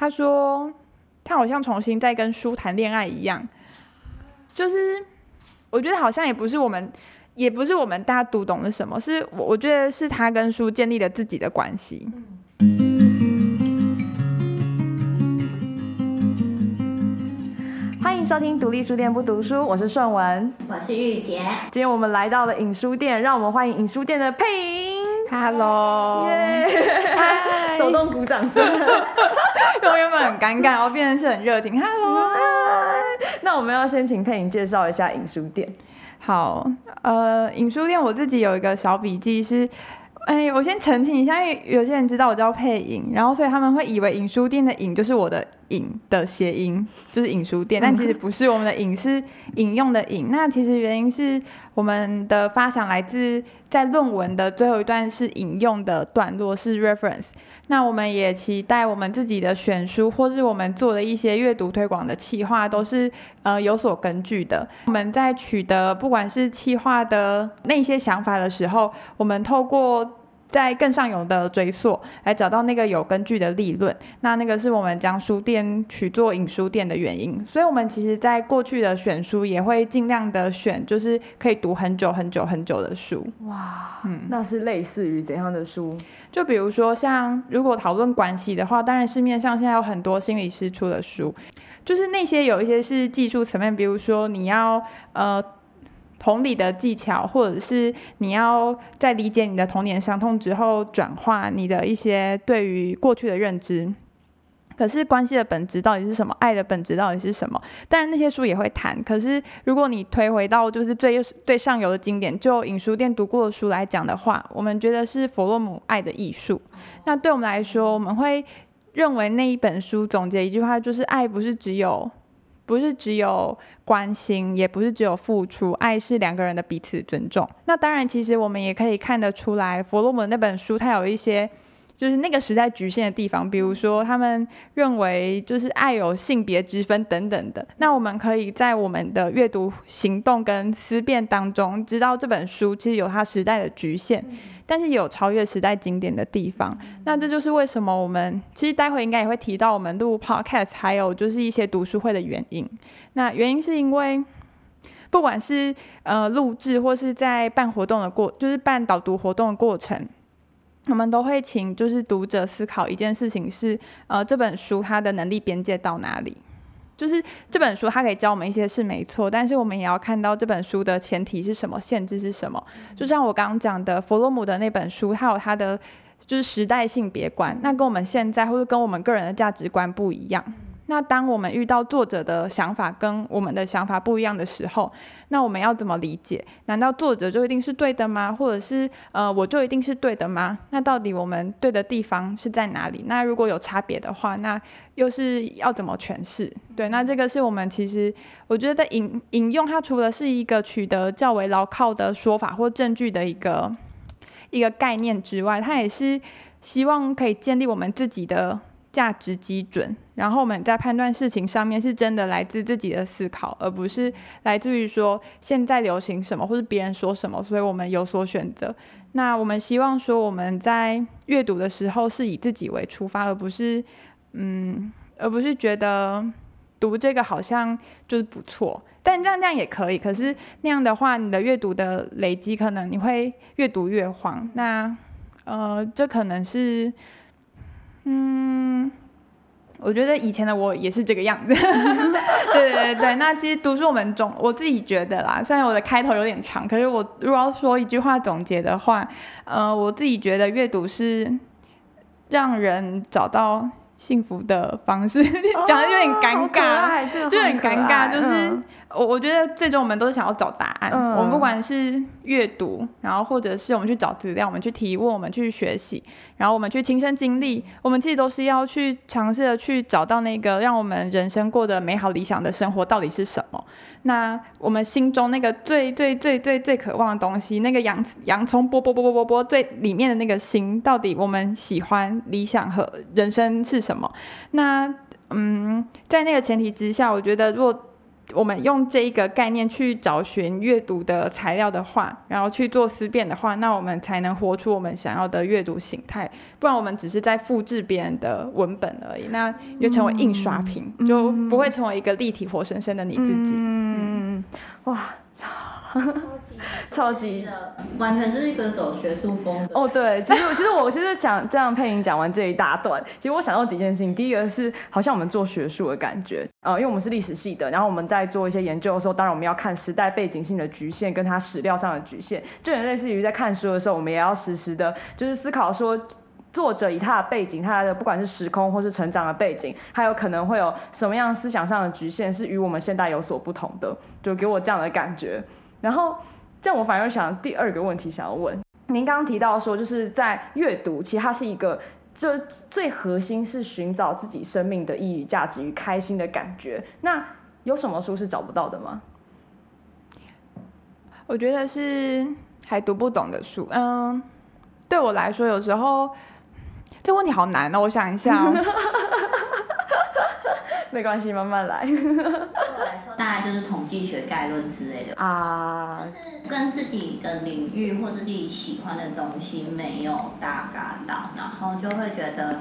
他说他好像重新在跟书谈恋爱一样，就是我觉得好像也不是我们，也不是我们大家读懂了什么，是我我觉得是他跟书建立了自己的关系。欢迎收听独立书店不读书，我是顺文，我是玉田。今天我们来到了影书店，让我们欢迎影书店的配音。Hello，耶！手动鼓掌声。我原本很尴尬，然后变成是很热情。Hello，那我们要先请配音介绍一下影书店。好，呃，影书店我自己有一个小笔记是。哎，我先澄清一下，因为有些人知道我叫配影，然后所以他们会以为影书店的影就是我的影的谐音，就是影书店，但其实不是，我们的影是引用的引。那其实原因是我们的发想来自在论文的最后一段是引用的段落是 reference。那我们也期待我们自己的选书或是我们做的一些阅读推广的企划都是呃有所根据的。我们在取得不管是企划的那些想法的时候，我们透过在更上游的追溯，来找到那个有根据的立论。那那个是我们将书店取做影书店的原因。所以，我们其实在过去的选书也会尽量的选，就是可以读很久很久很久的书。哇，嗯，那是类似于怎样的书？就比如说，像如果讨论关系的话，当然市面上现在有很多心理师出的书，就是那些有一些是技术层面，比如说你要呃。同理的技巧，或者是你要在理解你的童年伤痛之后，转化你的一些对于过去的认知。可是关系的本质到底是什么？爱的本质到底是什么？当然那些书也会谈。可是如果你推回到就是最最上游的经典，就影书店读过的书来讲的话，我们觉得是弗洛姆《爱的艺术》。那对我们来说，我们会认为那一本书总结一句话，就是爱不是只有。不是只有关心，也不是只有付出，爱是两个人的彼此尊重。那当然，其实我们也可以看得出来，弗洛姆那本书它有一些就是那个时代局限的地方，比如说他们认为就是爱有性别之分等等的。那我们可以在我们的阅读行动跟思辨当中，知道这本书其实有它时代的局限。但是有超越时代经典的地方，那这就是为什么我们其实待会应该也会提到我们录 podcast，还有就是一些读书会的原因。那原因是因为，不管是呃录制或是在办活动的过，就是办导读活动的过程，我们都会请就是读者思考一件事情是，呃这本书它的能力边界到哪里。就是这本书，它可以教我们一些是没错，但是我们也要看到这本书的前提是什么，限制是什么。就像我刚刚讲的，弗洛姆的那本书，它有它的就是时代性别观，那跟我们现在或者跟我们个人的价值观不一样。那当我们遇到作者的想法跟我们的想法不一样的时候，那我们要怎么理解？难道作者就一定是对的吗？或者是呃，我就一定是对的吗？那到底我们对的地方是在哪里？那如果有差别的话，那又是要怎么诠释？对，那这个是我们其实我觉得引引用它，除了是一个取得较为牢靠的说法或证据的一个一个概念之外，它也是希望可以建立我们自己的。价值基准，然后我们在判断事情上面是真的来自自己的思考，而不是来自于说现在流行什么或者别人说什么，所以我们有所选择。那我们希望说我们在阅读的时候是以自己为出发，而不是嗯，而不是觉得读这个好像就是不错，但这样这样也可以。可是那样的话，你的阅读的累积可能你会越读越慌。那呃，这可能是。嗯，我觉得以前的我也是这个样子。对对对那其实读书我们总我自己觉得啦，虽然我的开头有点长，可是我如果要说一句话总结的话，呃，我自己觉得阅读是让人找到幸福的方式。讲的有点尴尬，就很尴尬，就是我我觉得最终我们都是想要找答案。我们不管是阅读，然后或者是我们去找资料，我们去提问，我们去学习。然后我们去亲身经历，我们其实都是要去尝试的去找到那个让我们人生过得美好理想的生活到底是什么。那我们心中那个最最最最最渴望的东西，那个洋洋葱剥剥剥剥剥剥最里面的那个心，到底我们喜欢理想和人生是什么？那嗯，在那个前提之下，我觉得如果我们用这一个概念去找寻阅读的材料的话，然后去做思辨的话，那我们才能活出我们想要的阅读形态。不然我们只是在复制别人的文本而已，那就成为印刷品，就不会成为一个立体活生生的你自己。嗯，哇。超级的，完全是一个走学术风的。哦，对，其实其实我其实讲这样配音讲完这一大段，其实我想到几件事情。第一个是好像我们做学术的感觉，呃，因为我们是历史系的，然后我们在做一些研究的时候，当然我们要看时代背景性的局限，跟它史料上的局限，就很类似于在看书的时候，我们也要实时的，就是思考说。作者以他的背景，他的不管是时空或是成长的背景，还有可能会有什么样思想上的局限，是与我们现代有所不同的，就给我这样的感觉。然后，这样我反而想第二个问题想要问，您刚刚提到说，就是在阅读，其实它是一个，就最核心是寻找自己生命的意义、价值与开心的感觉。那有什么书是找不到的吗？我觉得是还读不懂的书。嗯，对我来说，有时候。这个问题好难哦，我想一下哦。没关系，慢慢来。对我来说，大概就是统计学概论之类的啊，就是跟自己的领域或自己喜欢的东西没有搭嘎到，然后就会觉得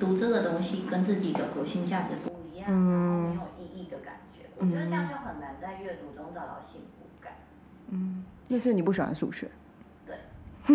读这个东西跟自己的核心价值不一样，没有意义的感觉。我觉得这样就很难在阅读中找到幸福感。嗯，那是你不喜欢数学。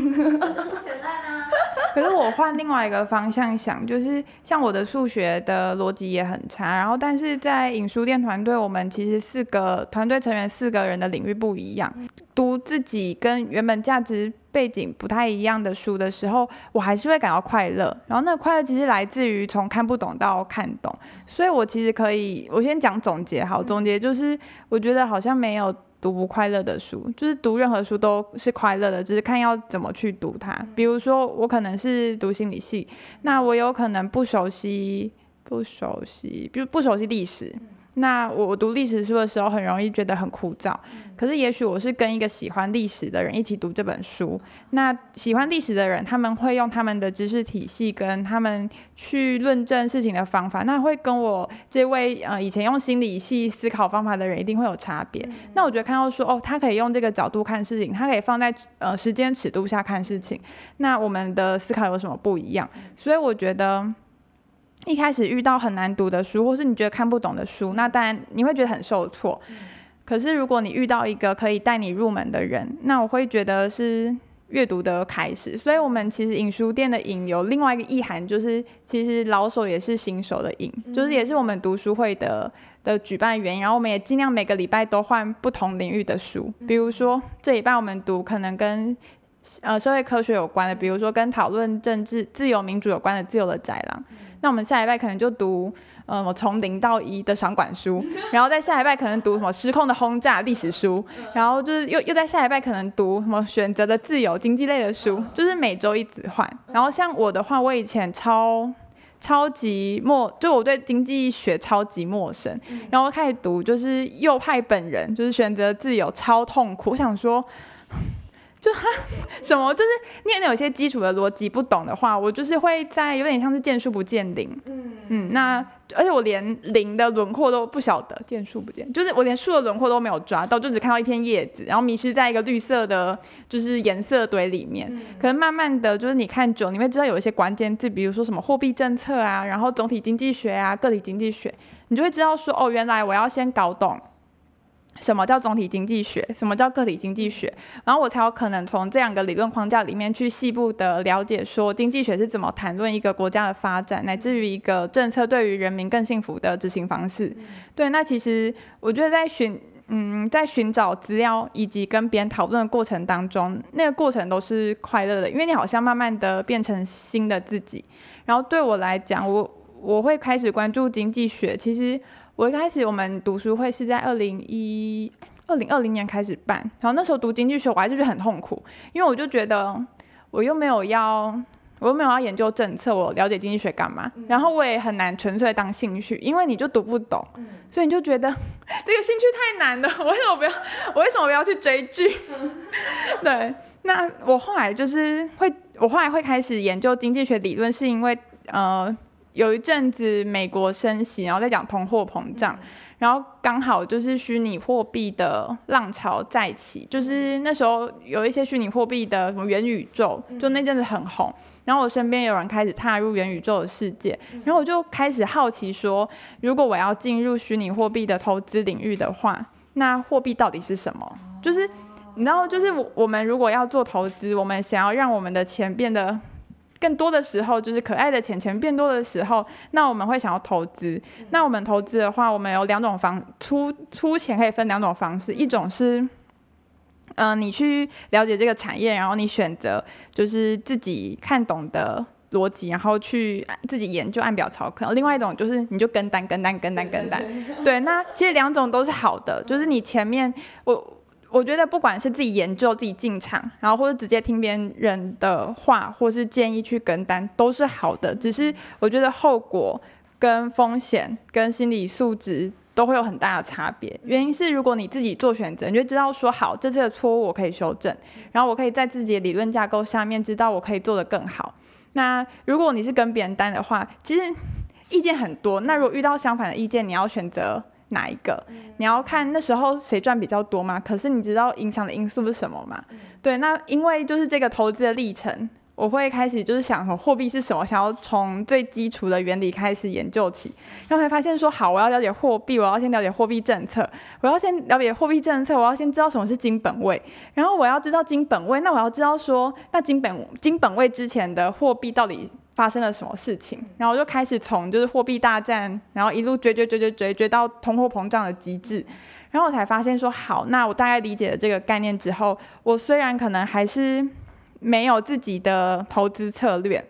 可是我换另外一个方向想，就是像我的数学的逻辑也很差，然后但是在影书店团队，我们其实四个团队成员四个人的领域不一样，读自己跟原本价值背景不太一样的书的时候，我还是会感到快乐。然后那快乐其实来自于从看不懂到看懂，所以我其实可以，我先讲总结，好，总结就是我觉得好像没有。读不快乐的书，就是读任何书都是快乐的，只是看要怎么去读它。比如说，我可能是读心理系，那我有可能不熟悉，不熟悉，比如不熟悉历史。那我我读历史书的时候，很容易觉得很枯燥。可是也许我是跟一个喜欢历史的人一起读这本书。那喜欢历史的人，他们会用他们的知识体系跟他们去论证事情的方法，那会跟我这位呃以前用心理系思考方法的人一定会有差别。那我觉得看到说哦，他可以用这个角度看事情，他可以放在呃时间尺度下看事情。那我们的思考有什么不一样？所以我觉得。一开始遇到很难读的书，或是你觉得看不懂的书，那当然你会觉得很受挫。可是如果你遇到一个可以带你入门的人，那我会觉得是阅读的开始。所以，我们其实影书店的“影”有另外一个意涵，就是其实老手也是新手的“影”，就是也是我们读书会的的举办原因。然后，我们也尽量每个礼拜都换不同领域的书，比如说这礼拜我们读可能跟呃社会科学有关的，比如说跟讨论政治、自由民主有关的《自由的宅狼》。那我们下一拜可能就读，呃，我从零到一的商管书，然后在下一拜可能读什么失控的轰炸历史书，然后就是又又在下一拜可能读什么选择的自由经济类的书，就是每周一直换。然后像我的话，我以前超超级陌，就我对经济学超级陌生，然后开始读就是右派本人，就是选择自由超痛苦，我想说。就他什么，就是念的有些基础的逻辑不懂的话，我就是会在有点像是见树不见林。嗯嗯，那而且我连林的轮廓都不晓得，见树不见，就是我连树的轮廓都没有抓到，就只看到一片叶子，然后迷失在一个绿色的，就是颜色堆里面。可能慢慢的就是你看久，你会知道有一些关键字，比如说什么货币政策啊，然后总体经济学啊，个体经济学，你就会知道说，哦，原来我要先搞懂。什么叫总体经济学？什么叫个体经济学？然后我才有可能从这两个理论框架里面去细部的了解，说经济学是怎么谈论一个国家的发展，乃至于一个政策对于人民更幸福的执行方式。对，那其实我觉得在寻，嗯，在寻找资料以及跟别人讨论的过程当中，那个过程都是快乐的，因为你好像慢慢的变成新的自己。然后对我来讲，我我会开始关注经济学，其实。我一开始我们读书会是在二零一二零二零年开始办，然后那时候读经济学我还是觉得很痛苦，因为我就觉得我又没有要，我又没有要研究政策，我了解经济学干嘛？然后我也很难纯粹当兴趣，因为你就读不懂，所以你就觉得 这个兴趣太难了，我 为什么不要？我 为什么不要去追剧？对，那我后来就是会，我后来会开始研究经济学理论，是因为呃。有一阵子美国升息，然后再讲通货膨胀，然后刚好就是虚拟货币的浪潮再起，就是那时候有一些虚拟货币的什么元宇宙，就那阵子很红。然后我身边有人开始踏入元宇宙的世界，然后我就开始好奇说，如果我要进入虚拟货币的投资领域的话，那货币到底是什么？就是你知道，就是我们如果要做投资，我们想要让我们的钱变得更多的时候，就是可爱的钱钱变多的时候，那我们会想要投资。那我们投资的话，我们有两种方出出钱可以分两种方式，一种是。嗯，你去了解这个产业，然后你选择就是自己看懂的逻辑，然后去自己研究按表操课。另外一种就是你就跟单跟单跟单跟单。对，那其实两种都是好的，就是你前面我我觉得不管是自己研究自己进场，然后或者直接听别人的话，或是建议去跟单都是好的。只是我觉得后果跟风险跟心理素质。都会有很大的差别，原因是如果你自己做选择，你就知道说好这次的错误我可以修正，然后我可以在自己的理论架构下面知道我可以做得更好。那如果你是跟别人单的话，其实意见很多。那如果遇到相反的意见，你要选择哪一个？你要看那时候谁赚比较多吗？可是你知道影响的因素是什么吗？对，那因为就是这个投资的历程。我会开始就是想说货币是什么，想要从最基础的原理开始研究起，然后才发现说好，我要了解货币，我要先了解货币政策，我要先了解货币政策，我要先知道什么是金本位，然后我要知道金本位，那我要知道说那金本金本位之前的货币到底发生了什么事情，然后我就开始从就是货币大战，然后一路追追追追追追到通货膨胀的极致，然后我才发现说好，那我大概理解了这个概念之后，我虽然可能还是。没有自己的投资策略，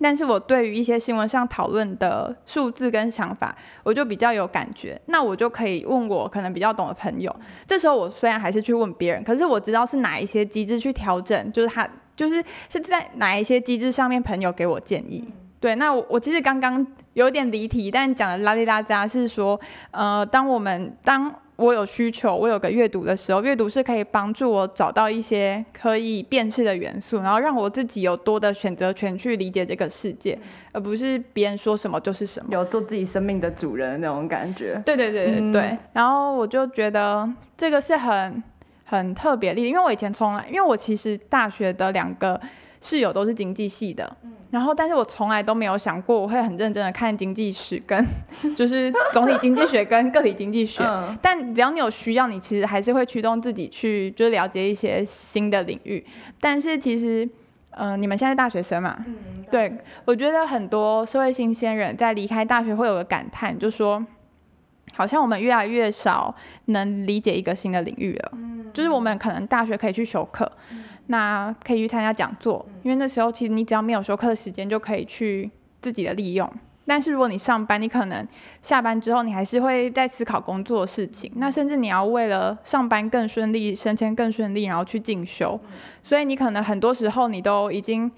但是我对于一些新闻上讨论的数字跟想法，我就比较有感觉。那我就可以问我可能比较懂的朋友。这时候我虽然还是去问别人，可是我知道是哪一些机制去调整，就是他就是是在哪一些机制上面，朋友给我建议。对，那我我其实刚刚有点离题，但讲的拉里拉扎是说，呃，当我们当。我有需求，我有个阅读的时候，阅读是可以帮助我找到一些可以辨识的元素，然后让我自己有多的选择权去理解这个世界，而不是别人说什么就是什么，有做自己生命的主人那种感觉。对对对对对。然后我就觉得这个是很很特别例子，因为我以前从来，因为我其实大学的两个室友都是经济系的。嗯然后，但是我从来都没有想过我会很认真的看经济史跟 就是总体经济学跟个体经济学。但只要你有需要，你其实还是会驱动自己去就是了解一些新的领域。但是其实，嗯，你们现在大学生嘛，嗯对，我觉得很多社会新鲜人在离开大学会有个感叹，就说好像我们越来越少能理解一个新的领域了。嗯就是我们可能大学可以去修课。那可以去参加讲座，因为那时候其实你只要没有修课的时间，就可以去自己的利用。但是如果你上班，你可能下班之后，你还是会在思考工作的事情。那甚至你要为了上班更顺利、升迁更顺利，然后去进修。所以你可能很多时候你都已经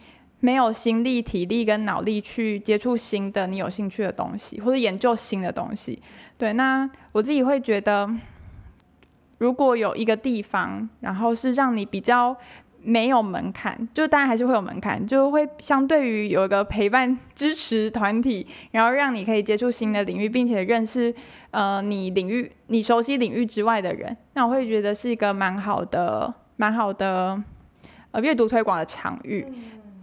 没有心力、体力跟脑力去接触新的你有兴趣的东西，或者研究新的东西。对，那我自己会觉得，如果有一个地方，然后是让你比较。没有门槛，就当然还是会有门槛，就会相对于有一个陪伴支持团体，然后让你可以接触新的领域，并且认识呃你领域你熟悉领域之外的人，那我会觉得是一个蛮好的蛮好的呃阅读推广的场域。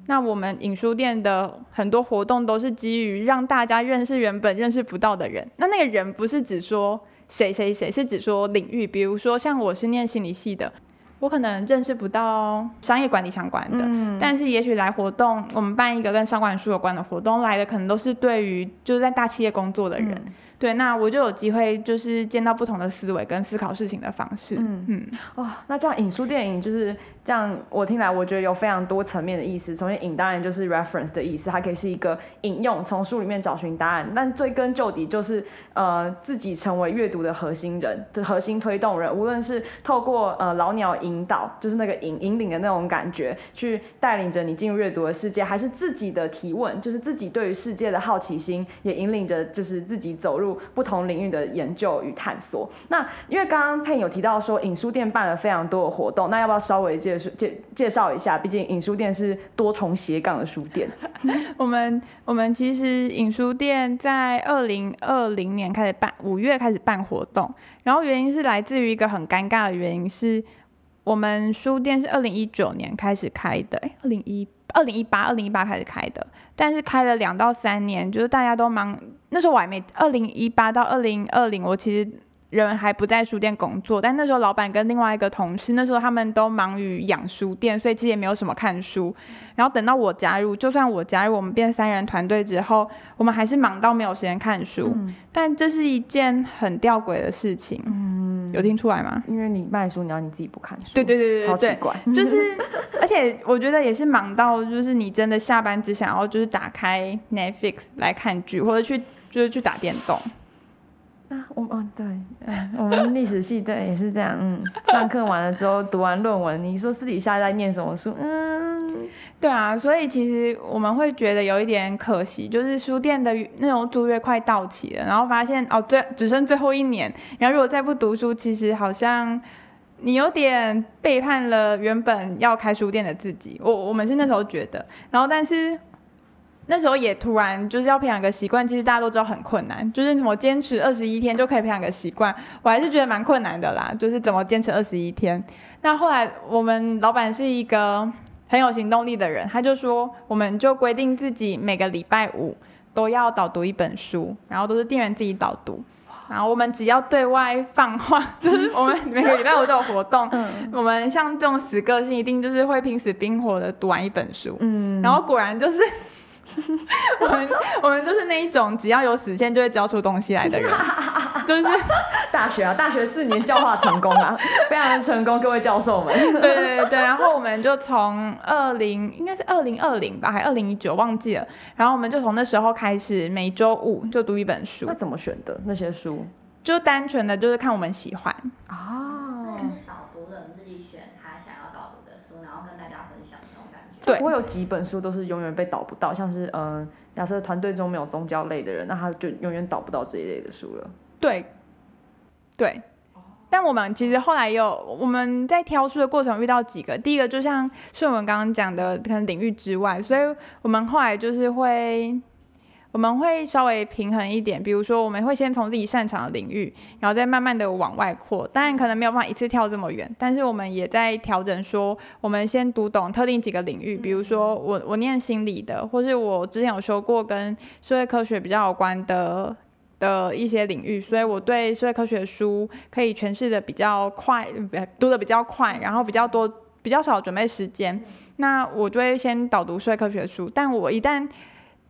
那我们影书店的很多活动都是基于让大家认识原本认识不到的人，那那个人不是只说谁谁谁，是指说领域，比如说像我是念心理系的。我可能认识不到商业管理相关的，但是也许来活动，我们办一个跟商管书有关的活动来的，可能都是对于就是在大企业工作的人。对，那我就有机会就是见到不同的思维跟思考事情的方式。嗯嗯，哇，那这样影书电影就是这样，我听来我觉得有非常多层面的意思。首先，影当然就是 reference 的意思，它可以是一个引用，从书里面找寻答案。但追根究底，就是呃自己成为阅读的核心人，的核心推动人。无论是透过呃老鸟。引导，就是那个引引领的那种感觉，去带领着你进入阅读的世界，还是自己的提问，就是自己对于世界的好奇心，也引领着就是自己走入不同领域的研究与探索。那因为刚刚佩有提到说影书店办了非常多的活动，那要不要稍微介介介绍一下？毕竟影书店是多重斜杠的书店。我们我们其实影书店在二零二零年开始办，五月开始办活动，然后原因是来自于一个很尴尬的原因是。我们书店是二零一九年开始开的，哎，二零一二零一八二零一八开始开的，但是开了两到三年，就是大家都忙，那时候我还没二零一八到二零二零，我其实。人还不在书店工作，但那时候老板跟另外一个同事，那时候他们都忙于养书店，所以其实也没有什么看书。然后等到我加入，就算我加入我们变三人团队之后，我们还是忙到没有时间看书。但这是一件很吊诡的事情。嗯，有听出来吗？因为你卖书，你要你自己不看书。对对对对对，奇怪。就是，而且我觉得也是忙到，就是你真的下班只想要就是打开 Netflix 来看剧，或者去就是去打电动。啊，我哦对，我们历史系对也是这样，嗯，上课完了之后读完论文，你说私底下在念什么书？嗯，对啊，所以其实我们会觉得有一点可惜，就是书店的那种租约快到期了，然后发现哦，最只剩最后一年，然后如果再不读书，其实好像你有点背叛了原本要开书店的自己。我我们是那时候觉得，然后但是。那时候也突然就是要培养个习惯，其实大家都知道很困难，就是怎么坚持二十一天就可以培养个习惯，我还是觉得蛮困难的啦。就是怎么坚持二十一天？那后来我们老板是一个很有行动力的人，他就说，我们就规定自己每个礼拜五都要导读一本书，然后都是店员自己导读，然后我们只要对外放话，就是我们每个礼拜五都有活动，我们像这种死个性，一定就是会拼死拼活的读完一本书。嗯，然后果然就是。我们我们就是那一种只要有死线就会交出东西来的人，就是大学啊，大学四年教化成功啊，非常的成功，各位教授们。对对对，然后我们就从二零应该是二零二零吧，还二零一九忘记了，然后我们就从那时候开始每周五就读一本书。那怎么选的那些书？就单纯的就是看我们喜欢啊。对，我有几本书都是永远被导不到，像是嗯，假设团队中没有宗教类的人，那他就永远导不到这一类的书了。对，对。但我们其实后来有我们在挑书的过程遇到几个，第一个就像顺文刚刚讲的，可能领域之外，所以我们后来就是会。我们会稍微平衡一点，比如说我们会先从自己擅长的领域，然后再慢慢的往外扩。当然可能没有办法一次跳这么远，但是我们也在调整，说我们先读懂特定几个领域，比如说我我念心理的，或是我之前有说过跟社会科学比较有关的的一些领域，所以我对社会科学的书可以诠释的比较快，读的比较快，然后比较多比较少准备时间，那我就会先导读社会科学书，但我一旦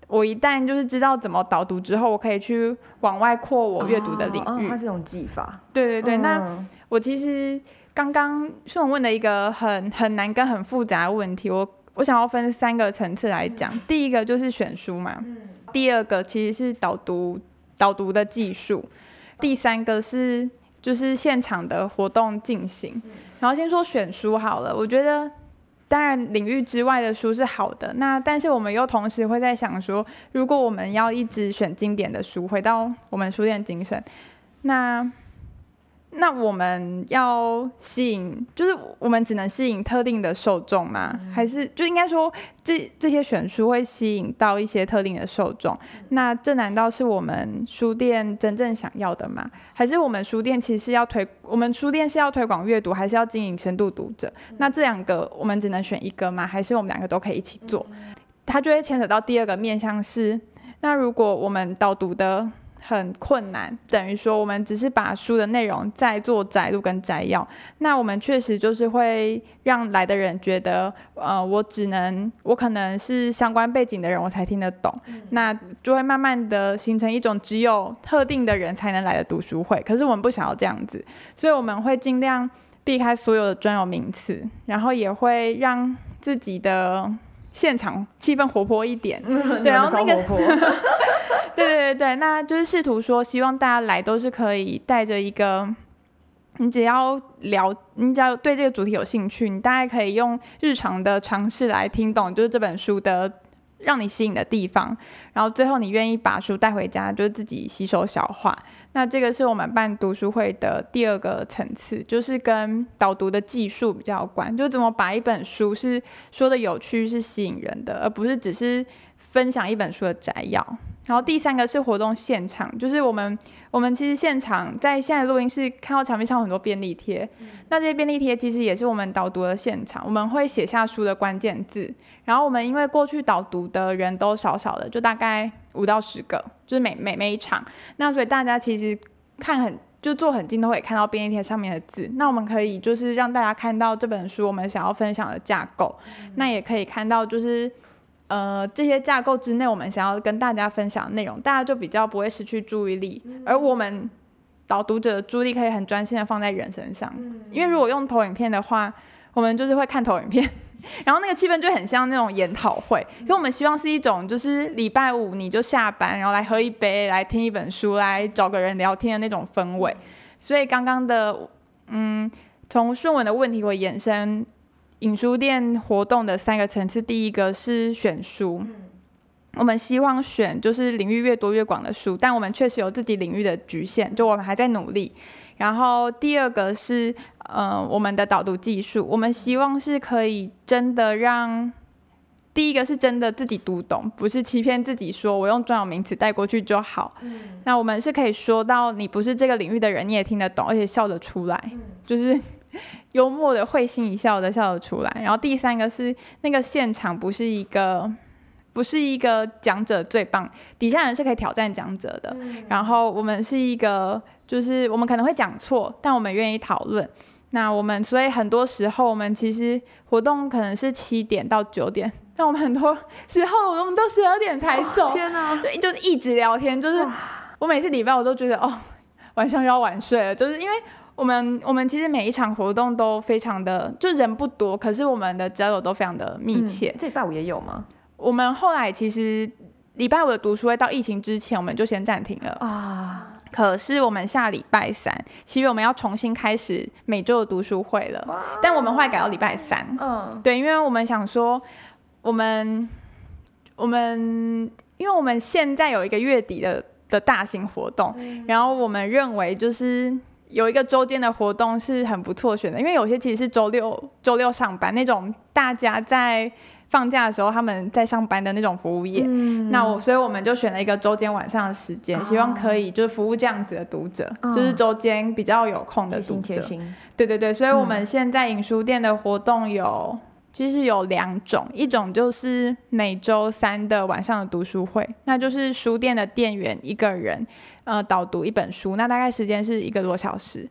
我一旦就是知道怎么导读之后，我可以去往外扩我阅读的领域。它是种技法。对对对，那我其实刚刚顺问的一个很很难跟很复杂的问题，我我想要分三个层次来讲。第一个就是选书嘛，第二个其实是导读导读的技术，第三个是就是现场的活动进行。然后先说选书好了，我觉得。当然，领域之外的书是好的。那但是我们又同时会在想说，如果我们要一直选经典的书，回到我们书店精神，那。那我们要吸引，就是我们只能吸引特定的受众吗？还是就应该说，这这些选书会吸引到一些特定的受众？那这难道是我们书店真正想要的吗？还是我们书店其实要推，我们书店是要推广阅读，还是要经营深度读者？那这两个我们只能选一个吗？还是我们两个都可以一起做？它就会牵扯到第二个面向是，那如果我们导读的。很困难，等于说我们只是把书的内容再做摘录跟摘要，那我们确实就是会让来的人觉得，呃，我只能我可能是相关背景的人我才听得懂，那就会慢慢的形成一种只有特定的人才能来的读书会。可是我们不想要这样子，所以我们会尽量避开所有的专有名词，然后也会让自己的现场气氛活泼一点。对，然后那个。对对对对，那就是试图说，希望大家来都是可以带着一个你只要聊，你只要对这个主题有兴趣，你大概可以用日常的尝试来听懂，就是这本书的让你吸引的地方。然后最后你愿意把书带回家，就是自己吸收消化。那这个是我们办读书会的第二个层次，就是跟导读的技术比较关，就怎么把一本书是说的有趣，是吸引人的，而不是只是分享一本书的摘要。然后第三个是活动现场，就是我们我们其实现场在现在录音室看到墙壁上很多便利贴，那这些便利贴其实也是我们导读的现场，我们会写下书的关键字，然后我们因为过去导读的人都少少的，就大概五到十个，就是每每每一场，那所以大家其实看很就坐很近都会看到便利贴上面的字，那我们可以就是让大家看到这本书我们想要分享的架构，那也可以看到就是。呃，这些架构之内，我们想要跟大家分享的内容，大家就比较不会失去注意力，而我们导读者的注意力可以很专心的放在人身上。因为如果用投影片的话，我们就是会看投影片，然后那个气氛就很像那种研讨会。所以我们希望是一种，就是礼拜五你就下班，然后来喝一杯，来听一本书，来找个人聊天的那种氛围。所以刚刚的，嗯，从顺文的问题会延伸。影书店活动的三个层次，第一个是选书，我们希望选就是领域越多越广的书，但我们确实有自己领域的局限，就我们还在努力。然后第二个是，呃，我们的导读技术，我们希望是可以真的让，第一个是真的自己读懂，不是欺骗自己说我用专有名词带过去就好。那我们是可以说到你不是这个领域的人，你也听得懂，而且笑得出来，就是。幽默的、会心一笑的笑得出来。然后第三个是那个现场不是一个，不是一个讲者最棒，底下人是可以挑战讲者的。然后我们是一个，就是我们可能会讲错，但我们愿意讨论。那我们所以很多时候我们其实活动可能是七点到九点，但我们很多时候我们都十二点才走。天哪！就就一直聊天，就是我每次礼拜我都觉得哦，晚上要晚睡了，就是因为。我们我们其实每一场活动都非常的，就人不多，可是我们的交流都非常的密切。这礼拜五也有吗？我们后来其实礼拜五的读书会到疫情之前，我们就先暂停了啊。可是我们下礼拜三，其实我们要重新开始每周的读书会了。但我们会改到礼拜三。嗯，对，因为我们想说，我们我们因为我们现在有一个月底的的大型活动，然后我们认为就是。有一个周间的活动是很不错选的，因为有些其实是周六周六上班那种，大家在放假的时候他们在上班的那种服务业。那我所以我们就选了一个周间晚上的时间，希望可以就是服务这样子的读者，就是周间比较有空的读者。对对对，所以我们现在影书店的活动有。其实有两种，一种就是每周三的晚上的读书会，那就是书店的店员一个人，呃，导读一本书，那大概时间是一个多小时。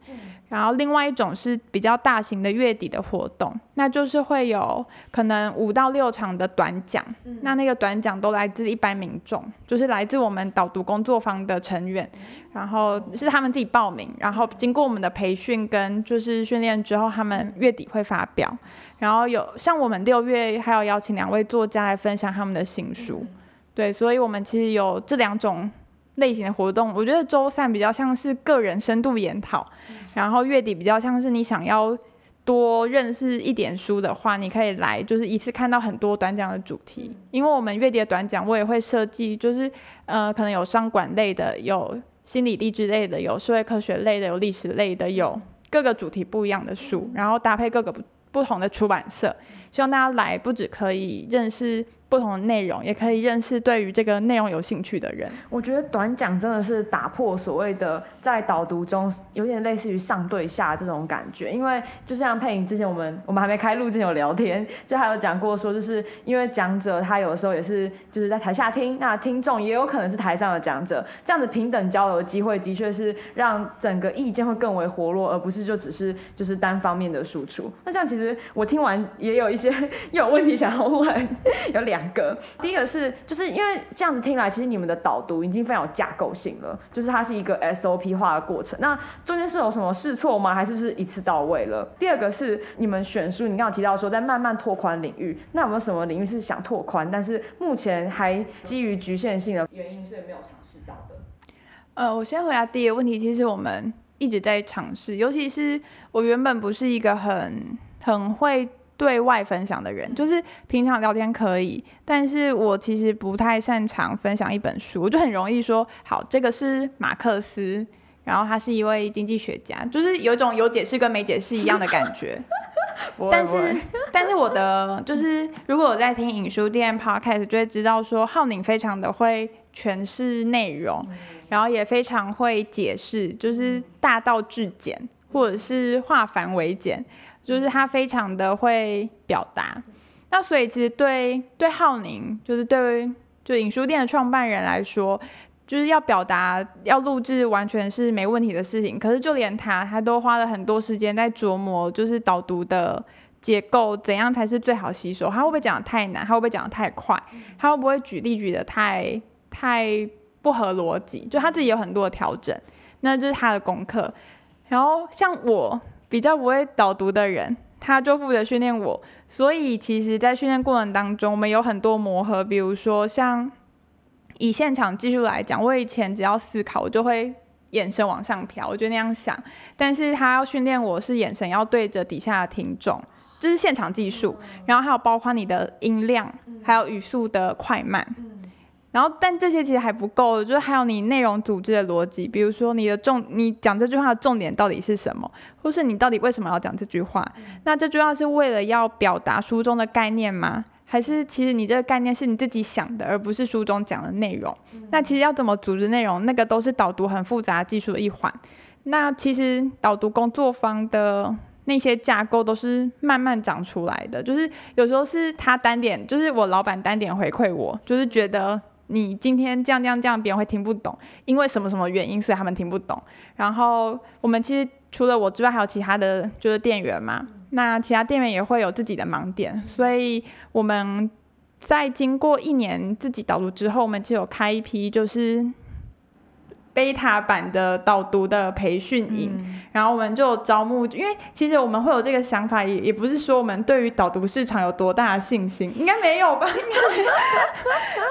然后另外一种是比较大型的月底的活动，那就是会有可能五到六场的短讲，那那个短讲都来自一般民众，就是来自我们导读工作坊的成员，然后是他们自己报名，然后经过我们的培训跟就是训练之后，他们月底会发表。然后有像我们六月还有邀请两位作家来分享他们的新书，对，所以我们其实有这两种类型的活动。我觉得周三比较像是个人深度研讨。然后月底比较像是你想要多认识一点书的话，你可以来，就是一次看到很多短讲的主题。因为我们月底的短讲，我也会设计，就是呃，可能有商管类的，有心理励志类的，有社会科学类的，有历史类的，有各个主题不一样的书，然后搭配各个不不同的出版社，希望大家来不止可以认识。不同的内容也可以认识对于这个内容有兴趣的人。我觉得短讲真的是打破所谓的在导读中有点类似于上对下这种感觉，因为就像佩莹之前我们我们还没开录之前有聊天，就还有讲过说，就是因为讲者他有的时候也是就是在台下听，那听众也有可能是台上的讲者，这样子平等交流的机会的确是让整个意见会更为活络，而不是就只是就是单方面的输出。那这样其实我听完也有一些 有问题想要问，有两。两个，第一个是，就是因为这样子听来，其实你们的导读已经非常有架构性了，就是它是一个 SOP 化的过程。那中间是有什么试错吗？还是是一次到位了？第二个是你们选书，你刚刚提到说在慢慢拓宽领域，那有没有什么领域是想拓宽，但是目前还基于局限性的原因，所以没有尝试到的？呃，我先回答第一个问题，其实我们一直在尝试，尤其是我原本不是一个很很会对外分享的人，就是平常聊天可以，但是我其实不太擅长分享一本书，我就很容易说好，这个是马克思，然后他是一位经济学家，就是有一种有解释跟没解释一样的感觉。但是，但是我的就是，如果我在听影书店 podcast，就会知道说浩宁非常的会诠释内容，然后也非常会解释，就是大道至简，或者是化繁为简，就是他非常的会表达。那所以其实对对浩宁，就是对就影书店的创办人来说。就是要表达、要录制，完全是没问题的事情。可是就连他，他都花了很多时间在琢磨，就是导读的结构怎样才是最好吸收。他会不会讲的太难？他会不会讲的太快？他会不会举例举的太太不合逻辑？就他自己有很多的调整，那这是他的功课。然后像我比较不会导读的人，他就负责训练我。所以其实，在训练过程当中，我们有很多磨合，比如说像。以现场技术来讲，我以前只要思考，我就会眼神往上飘，我就那样想。但是他要训练我是眼神要对着底下的听众，这是现场技术。然后还有包括你的音量，还有语速的快慢。然后，但这些其实还不够，就是还有你内容组织的逻辑，比如说你的重，你讲这句话的重点到底是什么，或是你到底为什么要讲这句话？那这句话是为了要表达书中的概念吗？还是其实你这个概念是你自己想的，而不是书中讲的内容。那其实要怎么组织内容，那个都是导读很复杂技术的一环。那其实导读工作坊的那些架构都是慢慢长出来的，就是有时候是他单点，就是我老板单点回馈我，就是觉得你今天这样这样这样，别人会听不懂，因为什么什么原因，所以他们听不懂。然后我们其实除了我之外，还有其他的就是店员嘛。那其他店员也会有自己的盲点，所以我们在经过一年自己导入之后，我们就有开一批就是贝塔版的导读的培训营，然后我们就招募，因为其实我们会有这个想法，也也不是说我们对于导读市场有多大的信心，应该没有吧？应该没有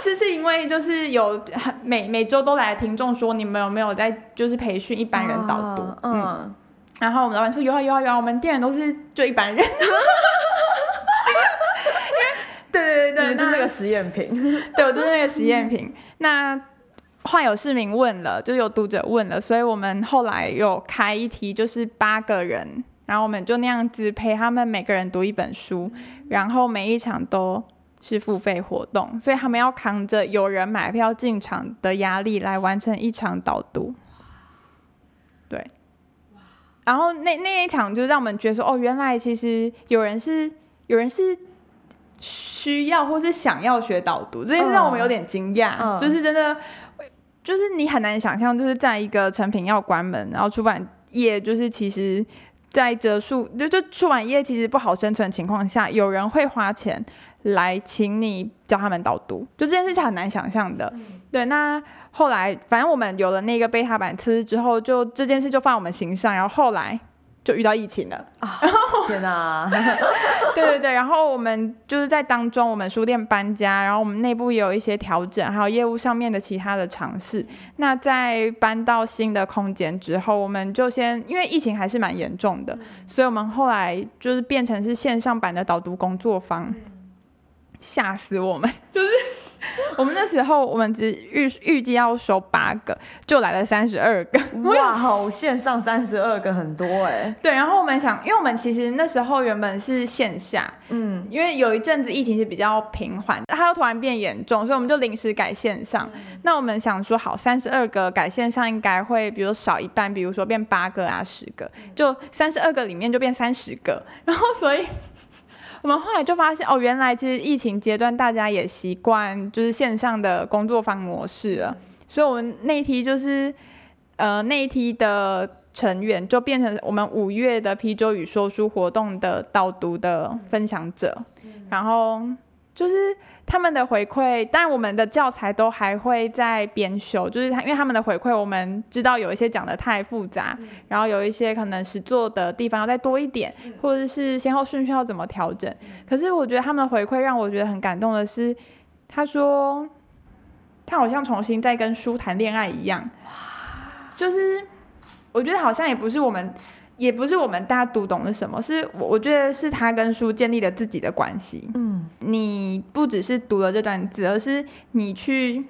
是是因为就是有每每周都来的听众说，你们有没有在就是培训一般人导读？嗯。然后我们老板说有啊有啊有啊，我们店员都是就一般人，对对对，就是那个实验品，对我就是那个实验品。那患有市民问了，就有读者问了，所以我们后来有开一题，就是八个人，然后我们就那样子陪他们每个人读一本书，然后每一场都是付费活动，所以他们要扛着有人买票进场的压力来完成一场导读。对。然后那那一场就让我们觉得说，哦，原来其实有人是有人是需要或是想要学导读，这件事让我们有点惊讶，就是真的，就是你很难想象，就是在一个成品要关门，然后出版业就是其实，在折数就就出版业其实不好生存的情况下，有人会花钱来请你教他们导读，就这件事情很难想象的，对，那。后来，反正我们有了那个贝塔版次之后，就这件事就放在我们心上。然后后来就遇到疫情了。天哪！对对对，然后我们就是在当中，我们书店搬家，然后我们内部也有一些调整，还有业务上面的其他的尝试。那在搬到新的空间之后，我们就先因为疫情还是蛮严重的，所以我们后来就是变成是线上版的导读工作坊，吓死我们，就是。我们那时候，我们只预预计要收八个，就来了三十二个。哇，好线上三十二个，很多哎。对，然后我们想，因为我们其实那时候原本是线下，嗯，因为有一阵子疫情是比较平缓，它又突然变严重，所以我们就临时改线上。那我们想说，好，三十二个改线上应该会，比如少一半，比如说变八个啊，十个，就三十二个里面就变三十个，然后所以。我们后来就发现，哦，原来其实疫情阶段大家也习惯就是线上的工作坊模式了，所以我们那一期就是，呃，那一期的成员就变成我们五月的啤酒与说书活动的导读的分享者，然后就是。他们的回馈，但我们的教材都还会在编修，就是他，因为他们的回馈，我们知道有一些讲的太复杂，然后有一些可能实做的地方要再多一点，或者是先后顺序要怎么调整。可是我觉得他们的回馈让我觉得很感动的是，他说他好像重新在跟书谈恋爱一样，就是。我觉得好像也不是我们，也不是我们大家读懂了什么，是我我觉得是他跟书建立了自己的关系。嗯，你不只是读了这段字，而是你去。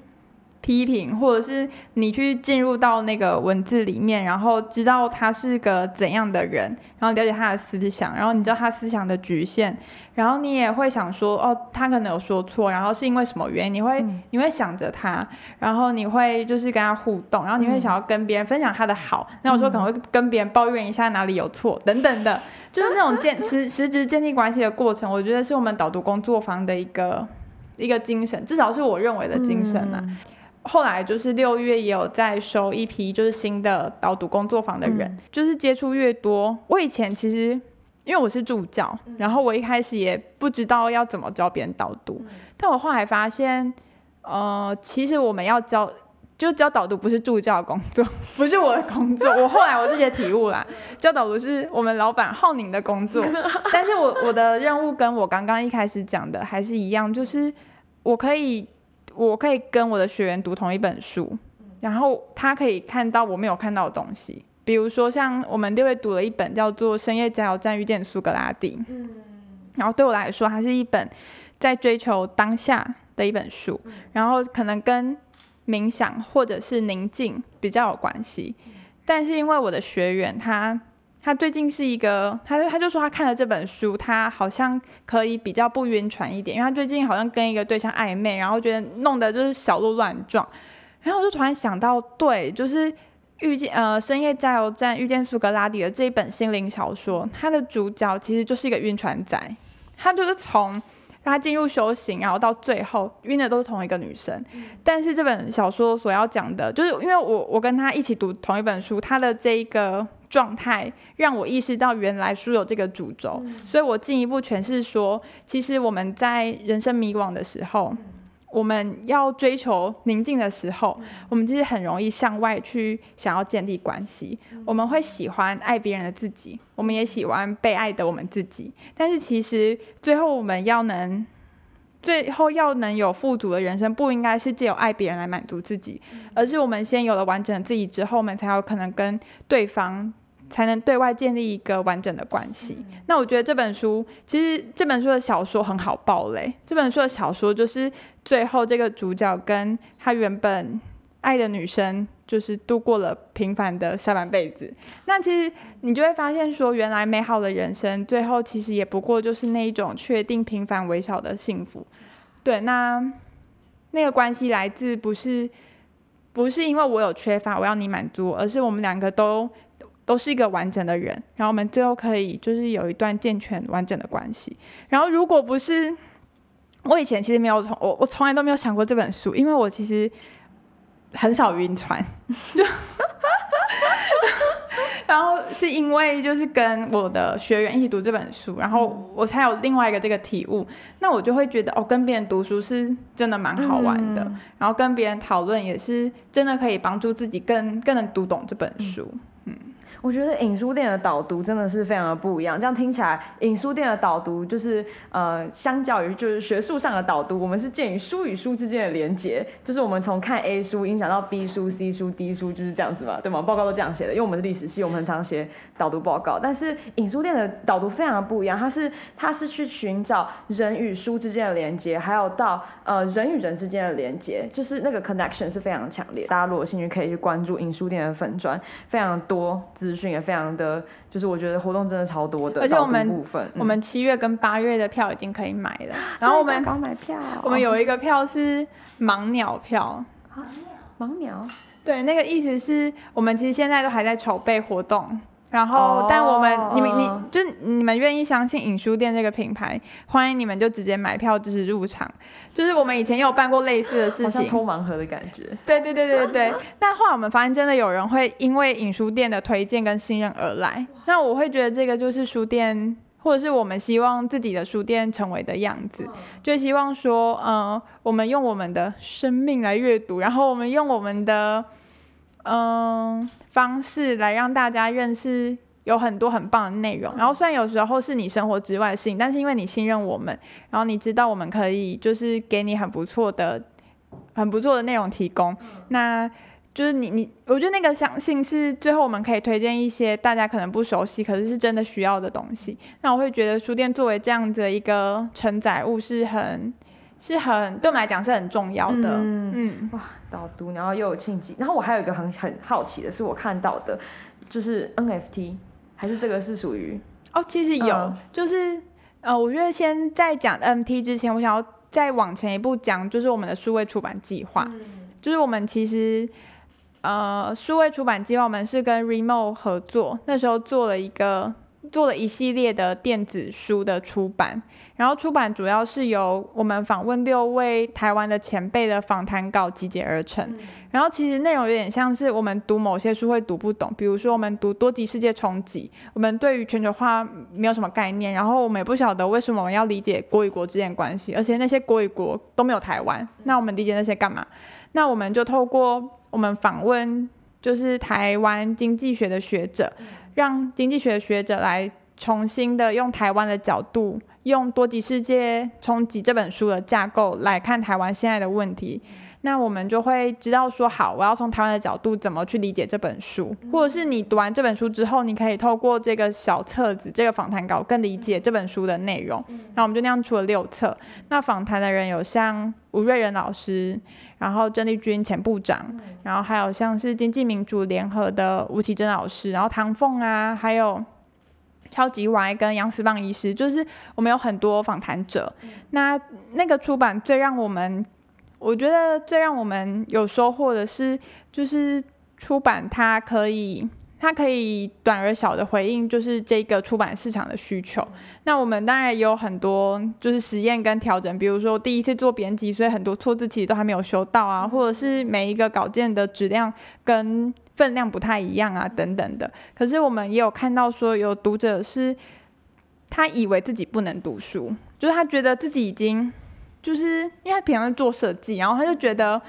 批评，或者是你去进入到那个文字里面，然后知道他是个怎样的人，然后了解他的思想，然后你知道他思想的局限，然后你也会想说，哦，他可能有说错，然后是因为什么原因？你会你会想着他，然后你会就是跟他互动，然后你会想要跟别人分享他的好，那有时候可能会跟别人抱怨一下哪里有错等等的，就是那种建 实实质建立关系的过程，我觉得是我们导读工作坊的一个一个精神，至少是我认为的精神啊。后来就是六月也有在收一批就是新的导读工作坊的人，就是接触越多。我以前其实因为我是助教，然后我一开始也不知道要怎么教别人导读，但我后来发现，呃，其实我们要教就教导读不是助教的工作，不是我的工作。我后来我自己的体悟啦，教导读是我们老板浩宁的工作，但是我我的任务跟我刚刚一开始讲的还是一样，就是我可以。我可以跟我的学员读同一本书，然后他可以看到我没有看到的东西。比如说，像我们六月读了一本叫做《深夜加油站遇见苏格拉底》，嗯，然后对我来说，它是一本在追求当下的一本书，然后可能跟冥想或者是宁静比较有关系。但是因为我的学员他。他最近是一个，他他就说他看了这本书，他好像可以比较不晕船一点，因为他最近好像跟一个对象暧昧，然后觉得弄得就是小鹿乱撞，然后我就突然想到，对，就是遇见呃深夜加油站遇见苏格拉底的这一本心灵小说，它的主角其实就是一个晕船仔，他就是从他进入修行，然后到最后晕的都是同一个女生，但是这本小说所要讲的，就是因为我我跟他一起读同一本书，他的这一个。状态让我意识到原来书有这个主轴，所以我进一步诠释说，其实我们在人生迷惘的时候，我们要追求宁静的时候，我们其实很容易向外去想要建立关系，我们会喜欢爱别人的自己，我们也喜欢被爱的我们自己，但是其实最后我们要能。最后要能有富足的人生，不应该是借由爱别人来满足自己，而是我们先有了完整的自己之后，我们才有可能跟对方才能对外建立一个完整的关系。那我觉得这本书其实这本书的小说很好爆雷，这本书的小说就是最后这个主角跟他原本爱的女生。就是度过了平凡的下半辈子，那其实你就会发现说，原来美好的人生最后其实也不过就是那一种确定平凡微小的幸福。对，那那个关系来自不是不是因为我有缺乏，我要你满足，而是我们两个都都是一个完整的人，然后我们最后可以就是有一段健全完整的关系。然后如果不是我以前其实没有从我我从来都没有想过这本书，因为我其实。很少晕船，就，然后是因为就是跟我的学员一起读这本书，然后我才有另外一个这个体悟。那我就会觉得哦，跟别人读书是真的蛮好玩的，然后跟别人讨论也是真的可以帮助自己更更能读懂这本书。嗯。我觉得影书店的导读真的是非常的不一样。这样听起来，影书店的导读就是呃，相较于就是学术上的导读，我们是建于书与书之间的连接，就是我们从看 A 书影响到 B 书、C 书、D 书，就是这样子嘛，对吗？报告都这样写的，因为我们是历史系，我们很常写导读报告。但是影书店的导读非常的不一样，它是它是去寻找人与书之间的连接，还有到呃人与人之间的连接，就是那个 connection 是非常强烈。大家如果有兴趣，可以去关注影书店的粉砖，非常多。资讯也非常的，就是我觉得活动真的超多的，而且我们部分，我们七月跟八月的票已经可以买了。然后我们刚买票，我们有一个票是盲鸟票。盲鸟，对，那个意思是我们其实现在都还在筹备活动。然后，但我们你们你就你们愿意相信影书店这个品牌，欢迎你们就直接买票支持入场。就是我们以前有办过类似的事情，抽盲盒的感觉。对对对对对。但后来我们发现，真的有人会因为影书店的推荐跟信任而来。那我会觉得这个就是书店，或者是我们希望自己的书店成为的样子。就希望说，嗯，我们用我们的生命来阅读，然后我们用我们的。嗯，方式来让大家认识有很多很棒的内容。然后虽然有时候是你生活之外的事情，但是因为你信任我们，然后你知道我们可以就是给你很不错的、很不错的内容提供，那就是你你，我觉得那个相信是最后我们可以推荐一些大家可能不熟悉，可是是真的需要的东西。那我会觉得书店作为这样子的一个承载物是很是很对我们来讲是很重要的。嗯哇，导读，然后又有庆忌，然后我还有一个很很好奇的是，我看到的就是 NFT，还是这个是属于哦，其实有，就是呃，我觉得先在讲 NFT 之前，我想要再往前一步讲，就是我们的数位出版计划，就是我们其实。呃，数位出版计划，我们是跟 Remo 合作，那时候做了一个，做了一系列的电子书的出版。然后出版主要是由我们访问六位台湾的前辈的访谈稿集结而成。然后其实内容有点像是我们读某些书会读不懂，比如说我们读多极世界冲击，我们对于全球化没有什么概念，然后我们也不晓得为什么我们要理解国与国之间关系，而且那些国与国都没有台湾，那我们理解那些干嘛？那我们就透过我们访问就是台湾经济学的学者，让经济学的学者来重新的用台湾的角度，用多极世界冲击这本书的架构来看台湾现在的问题。那我们就会知道说，好，我要从台湾的角度怎么去理解这本书，或者是你读完这本书之后，你可以透过这个小册子、这个访谈稿更理解这本书的内容。那我们就那样出了六册。那访谈的人有像吴瑞仁老师。然后郑丽君前部长，然后还有像是经济民主联合的吴奇珍老师，然后唐凤啊，还有超级 Y 跟杨思棒医师，就是我们有很多访谈者。那那个出版最让我们，我觉得最让我们有收获的是，就是出版它可以。它可以短而小的回应，就是这个出版市场的需求。那我们当然也有很多就是实验跟调整，比如说第一次做编辑，所以很多错字其实都还没有修到啊，或者是每一个稿件的质量跟分量不太一样啊，等等的。可是我们也有看到说，有读者是他以为自己不能读书，就是他觉得自己已经，就是因为他平常做设计，然后他就觉得。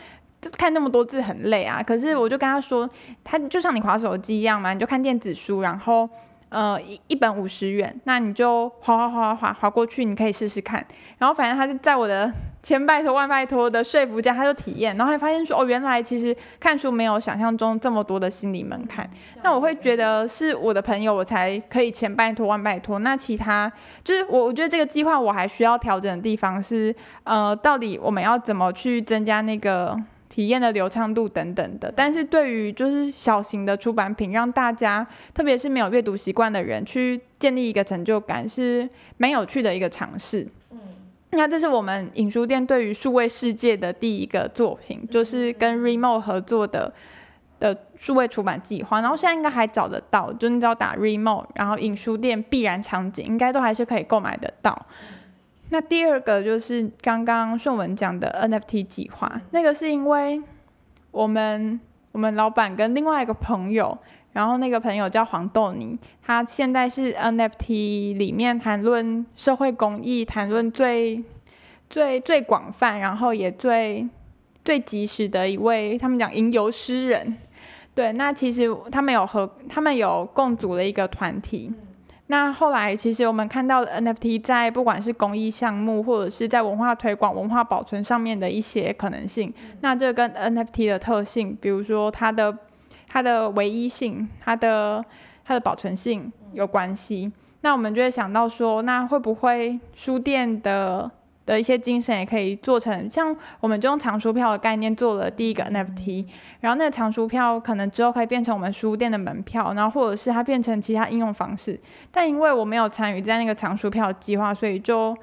看那么多字很累啊，可是我就跟他说，他就像你划手机一样嘛，你就看电子书，然后。呃，一一本五十元，那你就划划划划划划过去，你可以试试看。然后反正他是在我的千拜托万拜托的说服下，他就体验，然后还发现说，哦，原来其实看书没有想象中这么多的心理门槛。那我会觉得是我的朋友，我才可以千拜托万拜托。那其他就是我，我觉得这个计划我还需要调整的地方是，呃，到底我们要怎么去增加那个。体验的流畅度等等的，但是对于就是小型的出版品，让大家特别是没有阅读习惯的人去建立一个成就感，是蛮有趣的一个尝试。嗯，那这是我们影书店对于数位世界的第一个作品，就是跟 Remo 合作的的数位出版计划。然后现在应该还找得到，就你只要打 Remo，然后影书店必然场景，应该都还是可以购买得到。那第二个就是刚刚顺文讲的 NFT 计划，那个是因为我们我们老板跟另外一个朋友，然后那个朋友叫黄豆泥，他现在是 NFT 里面谈论社会公益、谈论最最最广泛，然后也最最及时的一位，他们讲吟游诗人。对，那其实他们有和他们有共组了一个团体。那后来，其实我们看到 NFT 在不管是公益项目，或者是在文化推广、文化保存上面的一些可能性。那这跟 NFT 的特性，比如说它的它的唯一性、它的它的保存性有关系。那我们就会想到说，那会不会书店的？的一些精神也可以做成，像我们就用藏书票的概念做了第一个 NFT，然后那个藏书票可能之后可以变成我们书店的门票，然后或者是它变成其他应用方式。但因为我没有参与在那个藏书票计划，所以就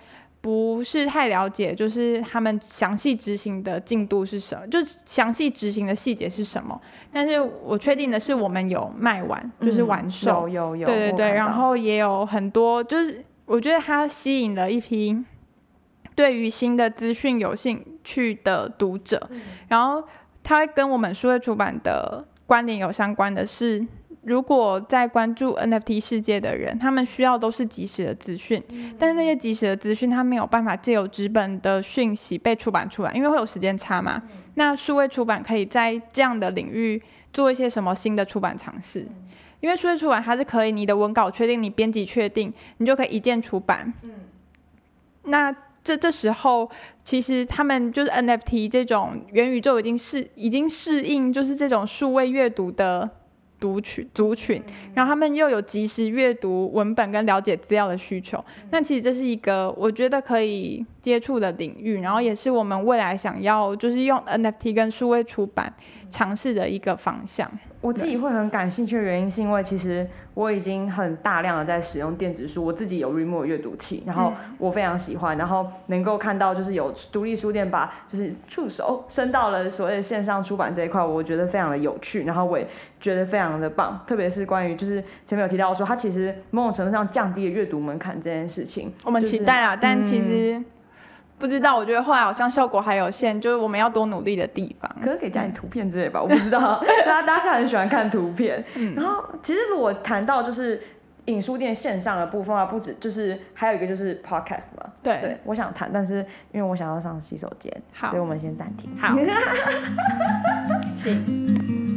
不是太了解，就是他们详细执行的进度是什么，就详细执行的细节是什么。但是我确定的是，我们有卖完，就是完售，有有有，对对对，然后也有很多，就是我觉得它吸引了一批。对于新的资讯有兴趣的读者，然后它跟我们数位出版的观点有相关的是，如果在关注 NFT 世界的人，他们需要都是及时的资讯，但是那些及时的资讯，他没有办法借由纸本的讯息被出版出来，因为会有时间差嘛。那数位出版可以在这样的领域做一些什么新的出版尝试？因为数位出版它是可以，你的文稿确定，你编辑确定，你就可以一键出版。嗯，那。这这时候，其实他们就是 NFT 这种元宇宙已经适已经适应，就是这种数位阅读的读群族群，然后他们又有及时阅读文本跟了解资料的需求。那其实这是一个我觉得可以接触的领域，然后也是我们未来想要就是用 NFT 跟数位出版尝试的一个方向。我自己会很感兴趣的原因，是因为其实我已经很大量的在使用电子书，我自己有 Remote 阅读器，然后我非常喜欢，然后能够看到就是有独立书店把就是触手伸到了所谓的线上出版这一块，我觉得非常的有趣，然后我也觉得非常的棒，特别是关于就是前面有提到说它其实某种程度上降低了阅读门槛这件事情，我们期待啊，但其实。不知道，我觉得后来好像效果还有限，就是我们要多努力的地方。可是可以加点图片之类吧？我不知道，大家大家很喜欢看图片。然后其实如果谈到就是影书店线上的部分啊，不止就是还有一个就是 podcast 嘛。对，我想谈，但是因为我想要上洗手间，好，所以我们先暂停。好，请。